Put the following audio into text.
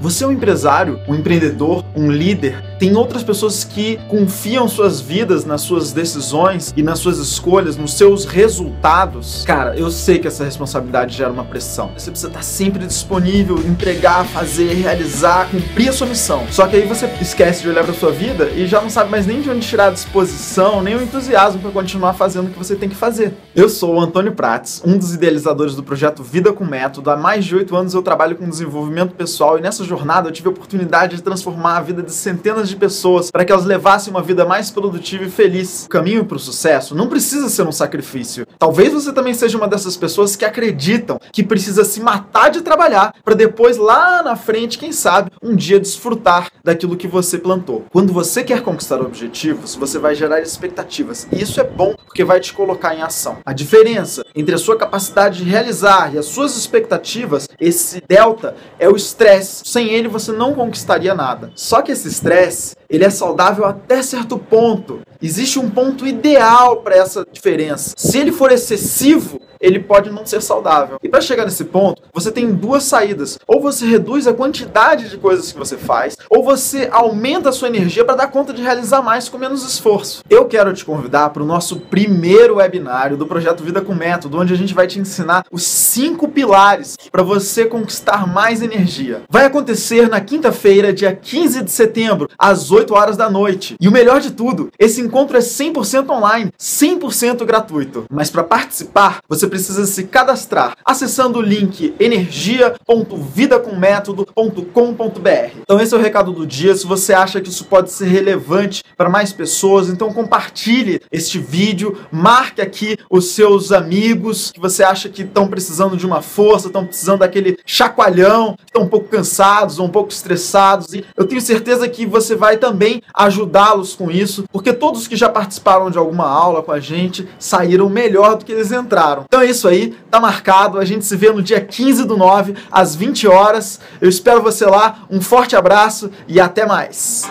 Você é um empresário, um empreendedor, um líder, tem outras pessoas que confiam suas vidas nas suas decisões e nas suas escolhas, nos seus resultados. Cara, eu sei que essa responsabilidade gera uma pressão. Você precisa estar sempre disponível, entregar, fazer, realizar, cumprir a sua missão. Só que aí você esquece de olhar para sua vida e já não sabe mais nem de onde tirar a disposição, nem o entusiasmo para continuar fazendo o que você tem que fazer. Eu sou o Antônio Prates, um dos idealizadores do projeto Vida com Método. Há mais de oito anos eu trabalho com desenvolvimento pessoal e nessa jornada eu tive a oportunidade de transformar a vida de centenas de pessoas para que elas levassem uma vida mais produtiva e feliz. O caminho para o sucesso não precisa ser um sacrifício. Talvez você também seja uma dessas pessoas que acreditam que precisa se matar de trabalhar para depois lá na frente, quem sabe, um dia desfrutar daquilo que você plantou. Quando você quer conquistar objetivos, você vai gerar expectativas. E isso é bom porque vai te colocar em ação. A diferença entre a sua capacidade de realizar e as suas expectativas, esse delta é o estresse. Sem ele você não conquistaria nada. Só que esse estresse, this. Ele é saudável até certo ponto. Existe um ponto ideal para essa diferença. Se ele for excessivo, ele pode não ser saudável. E para chegar nesse ponto, você tem duas saídas. Ou você reduz a quantidade de coisas que você faz, ou você aumenta a sua energia para dar conta de realizar mais com menos esforço. Eu quero te convidar para o nosso primeiro webinário do projeto Vida com Método, onde a gente vai te ensinar os cinco pilares para você conquistar mais energia. Vai acontecer na quinta-feira, dia 15 de setembro, às 8 horas da noite. E o melhor de tudo, esse encontro é 100% online, 100% gratuito. Mas para participar, você precisa se cadastrar acessando o link energia.vidacommétodo.com.br. Então esse é o recado do dia. Se você acha que isso pode ser relevante para mais pessoas, então compartilhe este vídeo, marque aqui os seus amigos que você acha que estão precisando de uma força, estão precisando daquele chacoalhão, estão um pouco cansados ou um pouco estressados. E eu tenho certeza que você vai também ajudá-los com isso, porque todos que já participaram de alguma aula com a gente saíram melhor do que eles entraram. Então é isso aí, tá marcado. A gente se vê no dia 15 do 9, às 20 horas. Eu espero você lá. Um forte abraço e até mais.